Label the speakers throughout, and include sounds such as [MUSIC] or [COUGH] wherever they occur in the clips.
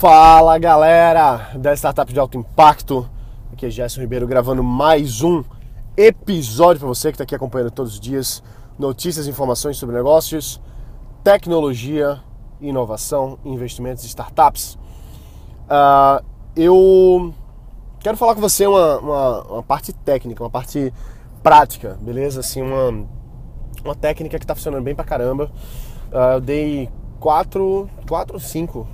Speaker 1: Fala galera da Startup de Alto Impacto, aqui é Gerson Ribeiro gravando mais um episódio para você que está aqui acompanhando todos os dias notícias e informações sobre negócios, tecnologia, inovação, investimentos e startups. Uh, eu quero falar com você uma, uma, uma, parte técnica, uma parte prática, beleza? Assim, uma, uma técnica que está funcionando bem pra caramba. Uh, eu dei quatro, quatro cinco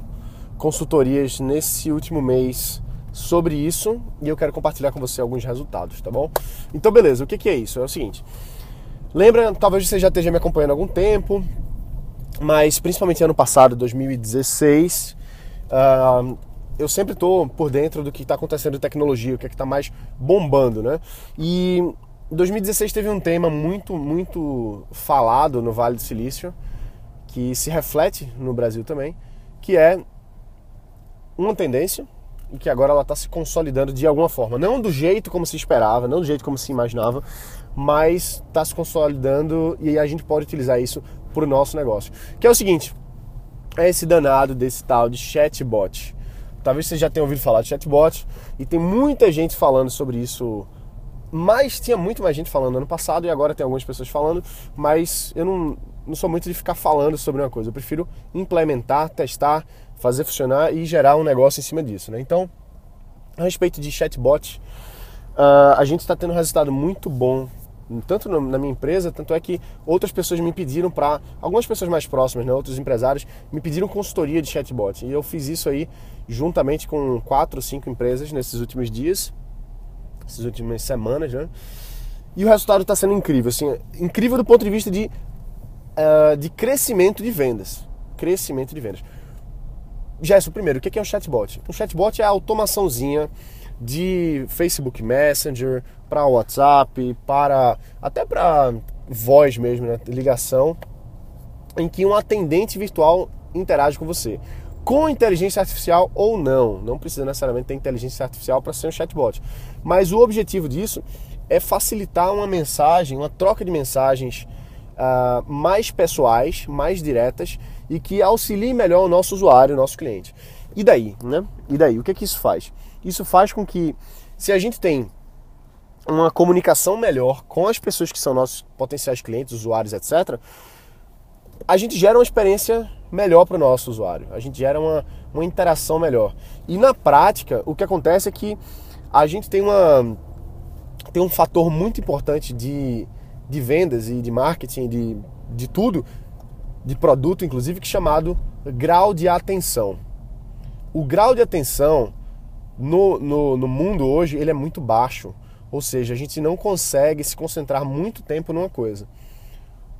Speaker 1: consultorias nesse último mês sobre isso e eu quero compartilhar com você alguns resultados, tá bom? Então, beleza, o que, que é isso? É o seguinte. Lembra, talvez você já esteja me acompanhando há algum tempo, mas principalmente ano passado, 2016, uh, eu sempre estou por dentro do que está acontecendo em tecnologia, o que é está mais bombando, né? E 2016 teve um tema muito, muito falado no Vale do Silício, que se reflete no Brasil também, que é uma tendência e que agora ela está se consolidando de alguma forma. Não do jeito como se esperava, não do jeito como se imaginava, mas está se consolidando e a gente pode utilizar isso para o nosso negócio. Que é o seguinte, é esse danado desse tal de chatbot. Talvez você já tenha ouvido falar de chatbot e tem muita gente falando sobre isso mas tinha muito mais gente falando ano passado e agora tem algumas pessoas falando, mas eu não, não sou muito de ficar falando sobre uma coisa. Eu prefiro implementar, testar, fazer funcionar e gerar um negócio em cima disso. Né? Então, a respeito de chatbot, uh, a gente está tendo um resultado muito bom, tanto na minha empresa, tanto é que outras pessoas me pediram para, algumas pessoas mais próximas, né, outros empresários, me pediram consultoria de chatbot. E eu fiz isso aí juntamente com quatro ou cinco empresas nesses últimos dias, essas últimas semanas, né? E o resultado está sendo incrível, assim, incrível do ponto de vista de, uh, de crescimento de vendas. Crescimento de vendas. Gerson, primeiro, o que é um chatbot? Um chatbot é a automaçãozinha de Facebook Messenger para WhatsApp, para até para voz mesmo, né? ligação, em que um atendente virtual interage com você. Com inteligência artificial ou não, não precisa necessariamente ter inteligência artificial para ser um chatbot. Mas o objetivo disso é facilitar uma mensagem, uma troca de mensagens uh, mais pessoais, mais diretas e que auxilie melhor o nosso usuário, o nosso cliente. E daí, né? E daí, o que é que isso faz? Isso faz com que, se a gente tem uma comunicação melhor com as pessoas que são nossos potenciais clientes, usuários, etc., a gente gera uma experiência melhor para o nosso usuário, a gente gera uma, uma interação melhor. E na prática, o que acontece é que a gente tem, uma, tem um fator muito importante de, de vendas e de marketing, de, de tudo, de produto, inclusive, que é chamado grau de atenção. O grau de atenção no, no, no mundo hoje ele é muito baixo. Ou seja, a gente não consegue se concentrar muito tempo numa coisa.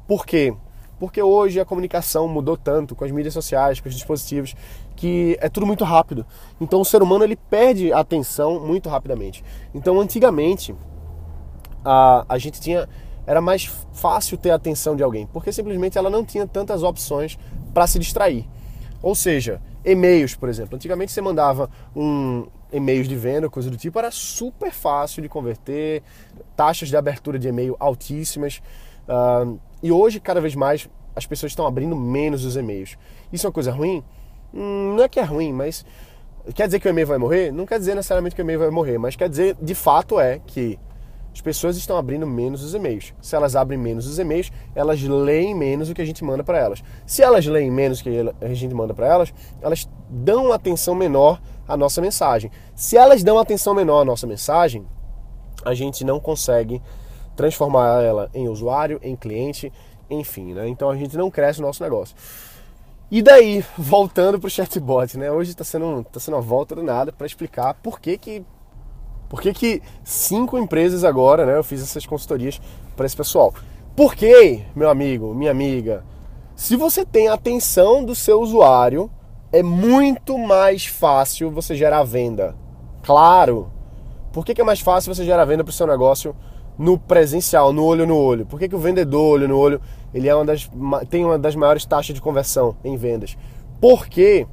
Speaker 1: Por quê? Porque hoje a comunicação mudou tanto com as mídias sociais, com os dispositivos, que é tudo muito rápido. Então o ser humano ele perde a atenção muito rapidamente. Então antigamente a, a gente tinha era mais fácil ter a atenção de alguém, porque simplesmente ela não tinha tantas opções para se distrair. Ou seja, e-mails, por exemplo. Antigamente você mandava um e-mails de venda, coisa do tipo, era super fácil de converter, taxas de abertura de e-mail altíssimas. Uh, e hoje, cada vez mais, as pessoas estão abrindo menos os e-mails. Isso é uma coisa ruim? Hum, não é que é ruim, mas quer dizer que o e-mail vai morrer? Não quer dizer necessariamente que o e-mail vai morrer, mas quer dizer, de fato, é que as pessoas estão abrindo menos os e-mails. Se elas abrem menos os e-mails, elas leem menos o que a gente manda para elas. Se elas leem menos o que a gente manda para elas, elas dão atenção menor à nossa mensagem. Se elas dão atenção menor à nossa mensagem, a gente não consegue transformar ela em usuário, em cliente, enfim, né? Então a gente não cresce o nosso negócio. E daí, [LAUGHS] voltando para o chatbot, né? Hoje está sendo, tá sendo uma volta do nada para explicar por que, que por que, que cinco empresas agora, né? Eu fiz essas consultorias para esse pessoal. Por quê, meu amigo, minha amiga? Se você tem a atenção do seu usuário, é muito mais fácil você gerar venda. Claro. Por que, que é mais fácil você gerar venda para o seu negócio no presencial, no olho no olho? Por que, que o vendedor olho no olho ele é uma das, tem uma das maiores taxas de conversão em vendas? Porque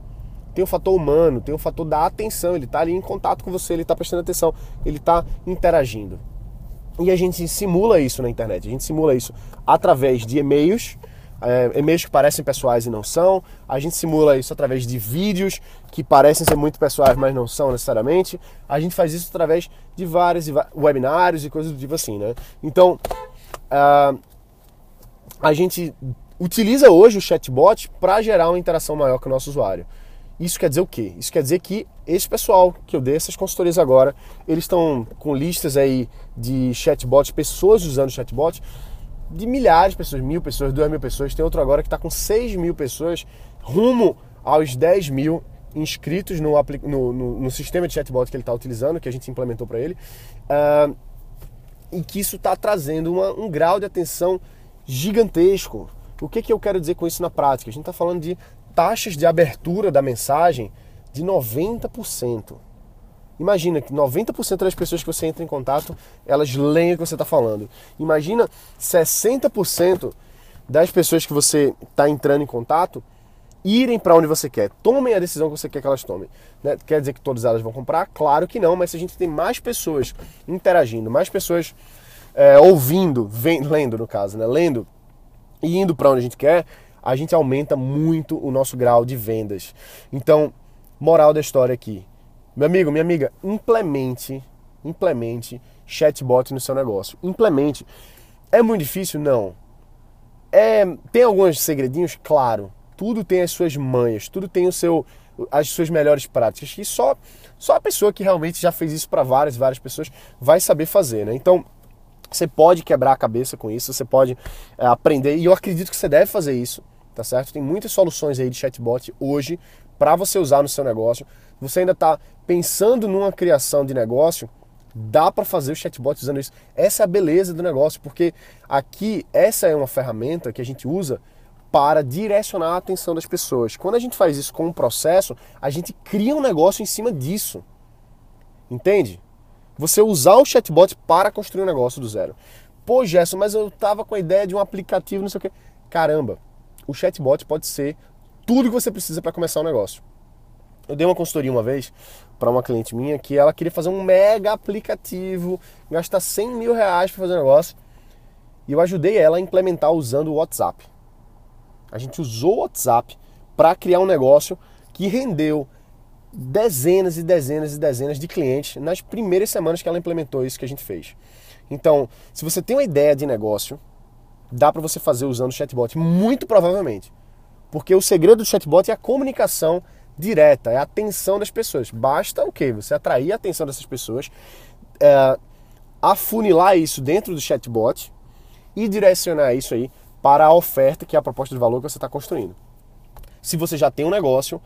Speaker 1: tem o fator humano, tem o fator da atenção, ele está ali em contato com você, ele está prestando atenção, ele está interagindo. E a gente simula isso na internet, a gente simula isso através de e-mails, é, e-mails que parecem pessoais e não são. A gente simula isso através de vídeos que parecem ser muito pessoais, mas não são necessariamente. A gente faz isso através de vários webinários e coisas do tipo assim, né? Então, uh, a gente utiliza hoje o chatbot para gerar uma interação maior com o nosso usuário. Isso quer dizer o quê? Isso quer dizer que esse pessoal que eu dei essas consultorias agora, eles estão com listas aí de chatbots, pessoas usando chatbot, de milhares de pessoas, mil pessoas, duas mil pessoas. Tem outro agora que está com seis mil pessoas, rumo aos 10 mil inscritos no, no, no, no sistema de chatbot que ele está utilizando, que a gente implementou para ele. Uh, e que isso está trazendo uma, um grau de atenção gigantesco. O que, que eu quero dizer com isso na prática? A gente está falando de taxas de abertura da mensagem de 90%. Imagina que 90% das pessoas que você entra em contato, elas leem o que você está falando. Imagina 60% das pessoas que você está entrando em contato irem para onde você quer. Tomem a decisão que você quer que elas tomem. Né? Quer dizer que todas elas vão comprar? Claro que não, mas se a gente tem mais pessoas interagindo, mais pessoas é, ouvindo, vendo, lendo no caso, né? lendo e indo para onde a gente quer, a gente aumenta muito o nosso grau de vendas. Então, moral da história aqui. Meu amigo, minha amiga, implemente, implemente chatbot no seu negócio. Implemente. É muito difícil? Não. É, tem alguns segredinhos? Claro. Tudo tem as suas manhas, tudo tem o seu, as suas melhores práticas. E só, só a pessoa que realmente já fez isso para várias, várias pessoas vai saber fazer, né? Então, você pode quebrar a cabeça com isso, você pode é, aprender, e eu acredito que você deve fazer isso tá certo? Tem muitas soluções aí de chatbot hoje para você usar no seu negócio. Você ainda está pensando numa criação de negócio, dá para fazer o chatbot usando isso. Essa é a beleza do negócio, porque aqui essa é uma ferramenta que a gente usa para direcionar a atenção das pessoas. Quando a gente faz isso com um processo, a gente cria um negócio em cima disso. Entende? Você usar o chatbot para construir um negócio do zero. Pô, Gerson, mas eu tava com a ideia de um aplicativo, não sei o quê. Caramba, o chatbot pode ser tudo que você precisa para começar um negócio. Eu dei uma consultoria uma vez para uma cliente minha que ela queria fazer um mega aplicativo, gastar 100 mil reais para fazer um negócio. E eu ajudei ela a implementar usando o WhatsApp. A gente usou o WhatsApp para criar um negócio que rendeu dezenas e dezenas e dezenas de clientes nas primeiras semanas que ela implementou isso que a gente fez. Então, se você tem uma ideia de negócio, dá para você fazer usando o chatbot? Muito provavelmente. Porque o segredo do chatbot é a comunicação direta, é a atenção das pessoas. Basta o quê? Você atrair a atenção dessas pessoas, é, afunilar isso dentro do chatbot e direcionar isso aí para a oferta, que é a proposta de valor que você está construindo. Se você já tem um negócio,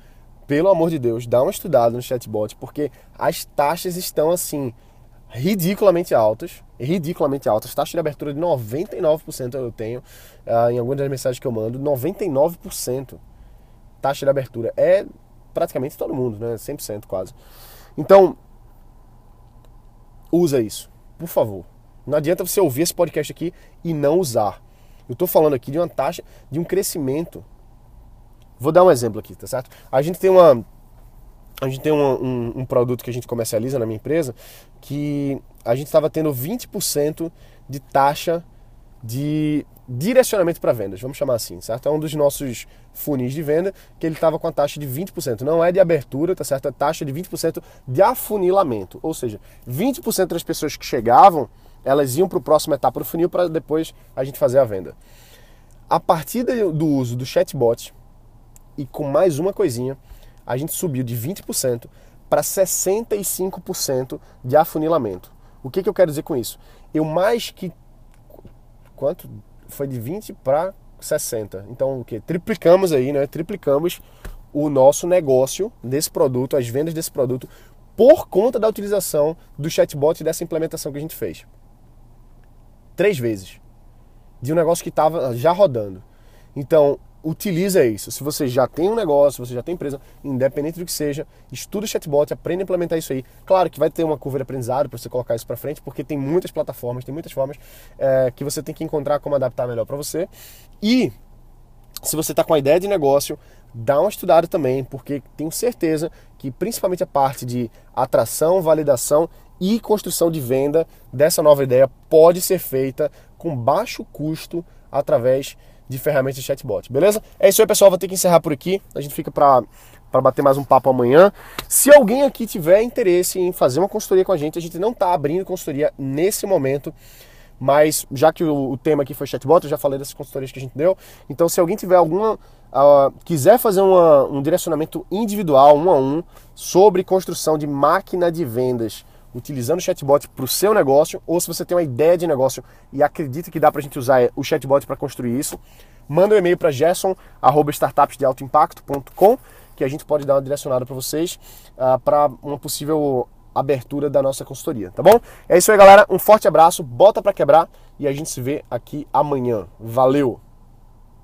Speaker 1: pelo amor de Deus, dá uma estudada no chatbot, porque as taxas estão assim ridiculamente altas, ridiculamente altas, taxa de abertura de 99% eu tenho uh, em algumas das mensagens que eu mando, 99% taxa de abertura é praticamente todo mundo, né? 100% quase. Então, usa isso, por favor. Não adianta você ouvir esse podcast aqui e não usar. Eu estou falando aqui de uma taxa, de um crescimento. Vou dar um exemplo aqui, tá certo? A gente tem uma a gente tem um, um, um, produto que a gente comercializa na minha empresa que a gente estava tendo 20% de taxa de direcionamento para vendas, vamos chamar assim, certo? É um dos nossos funis de venda que ele estava com a taxa de 20%. Não é de abertura, tá certo? É taxa de 20% de afunilamento. Ou seja, 20% das pessoas que chegavam, elas iam para o próximo etapa do funil para depois a gente fazer a venda. A partir do uso do chatbot e com mais uma coisinha, a gente subiu de 20% para 65% de afunilamento. O que, que eu quero dizer com isso? Eu mais que. Quanto? Foi de 20 para 60. Então, o que? Triplicamos aí, né? Triplicamos o nosso negócio desse produto, as vendas desse produto, por conta da utilização do chatbot e dessa implementação que a gente fez. Três vezes. De um negócio que estava já rodando. Então, utiliza isso. Se você já tem um negócio, você já tem empresa, independente do que seja, estuda o chatbot, aprenda a implementar isso aí. Claro que vai ter uma curva de aprendizado para você colocar isso para frente, porque tem muitas plataformas, tem muitas formas é, que você tem que encontrar como adaptar melhor para você. E se você está com a ideia de negócio, dá uma estudada também, porque tenho certeza que principalmente a parte de atração, validação e construção de venda dessa nova ideia pode ser feita com baixo custo através de ferramentas de chatbot, beleza? É isso aí, pessoal. Vou ter que encerrar por aqui. A gente fica para para bater mais um papo amanhã. Se alguém aqui tiver interesse em fazer uma consultoria com a gente, a gente não está abrindo consultoria nesse momento, mas já que o, tema aqui foi chatbot, eu já falei das consultorias que a gente deu. Então, se alguém tiver alguma uh, quiser fazer uma, um direcionamento individual, um a um, sobre construção de máquina de vendas utilizando o chatbot para o seu negócio, ou se você tem uma ideia de negócio e acredita que dá para a gente usar o chatbot para construir isso, manda um e-mail para gerson.startupsdealtoimpacto.com que a gente pode dar uma direcionada para vocês uh, ah, para uma possível abertura da nossa consultoria, tá bom? É isso aí, galera. Um forte abraço, bota para quebrar e a gente se vê aqui amanhã. Valeu!